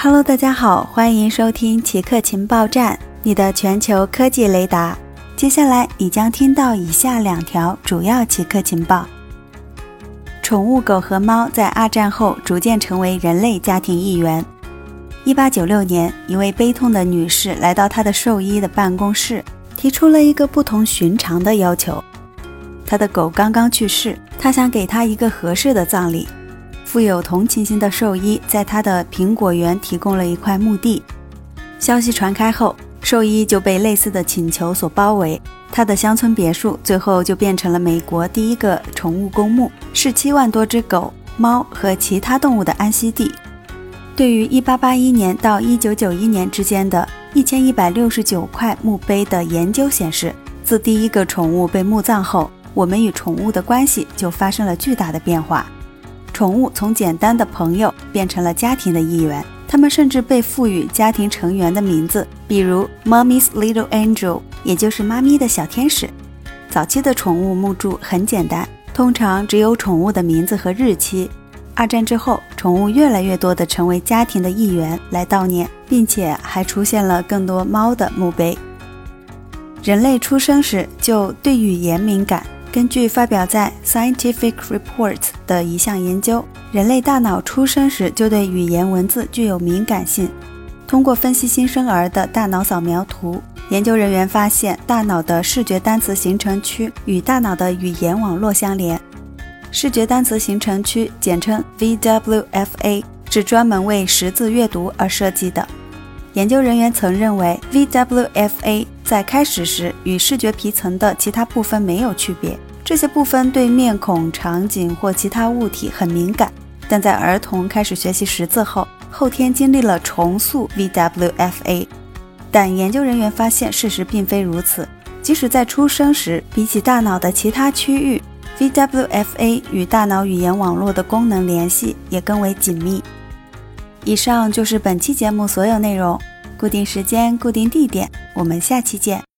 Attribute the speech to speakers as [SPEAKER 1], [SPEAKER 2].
[SPEAKER 1] Hello，大家好，欢迎收听奇客情报站，你的全球科技雷达。接下来你将听到以下两条主要奇客情报：宠物狗和猫在二战后逐渐成为人类家庭一员。一八九六年，一位悲痛的女士来到她的兽医的办公室，提出了一个不同寻常的要求。她的狗刚刚去世，她想给它一个合适的葬礼。富有同情心的兽医在他的苹果园提供了一块墓地。消息传开后，兽医就被类似的请求所包围。他的乡村别墅最后就变成了美国第一个宠物公墓，是七万多只狗、猫和其他动物的安息地。对于1881年到1991年之间的一千一百六十九块墓碑的研究显示，自第一个宠物被墓葬后，我们与宠物的关系就发生了巨大的变化。宠物从简单的朋友变成了家庭的一员，它们甚至被赋予家庭成员的名字，比如 “Mommy's Little Angel”，也就是妈咪的小天使。早期的宠物墓柱很简单，通常只有宠物的名字和日期。二战之后，宠物越来越多地成为家庭的一员来悼念，并且还出现了更多猫的墓碑。人类出生时就对语言敏感。根据发表在《Scientific Reports》的一项研究，人类大脑出生时就对语言文字具有敏感性。通过分析新生儿的大脑扫描图，研究人员发现，大脑的视觉单词形成区与大脑的语言网络相连。视觉单词形成区简称 VWFA，是专门为识字阅读而设计的。研究人员曾认为，VWFA 在开始时与视觉皮层的其他部分没有区别，这些部分对面孔、场景或其他物体很敏感。但在儿童开始学习识字后，后天经历了重塑 VWFA。但研究人员发现，事实并非如此。即使在出生时，比起大脑的其他区域，VWFA 与大脑语言网络的功能联系也更为紧密。以上就是本期节目所有内容。固定时间，固定地点，我们下期见。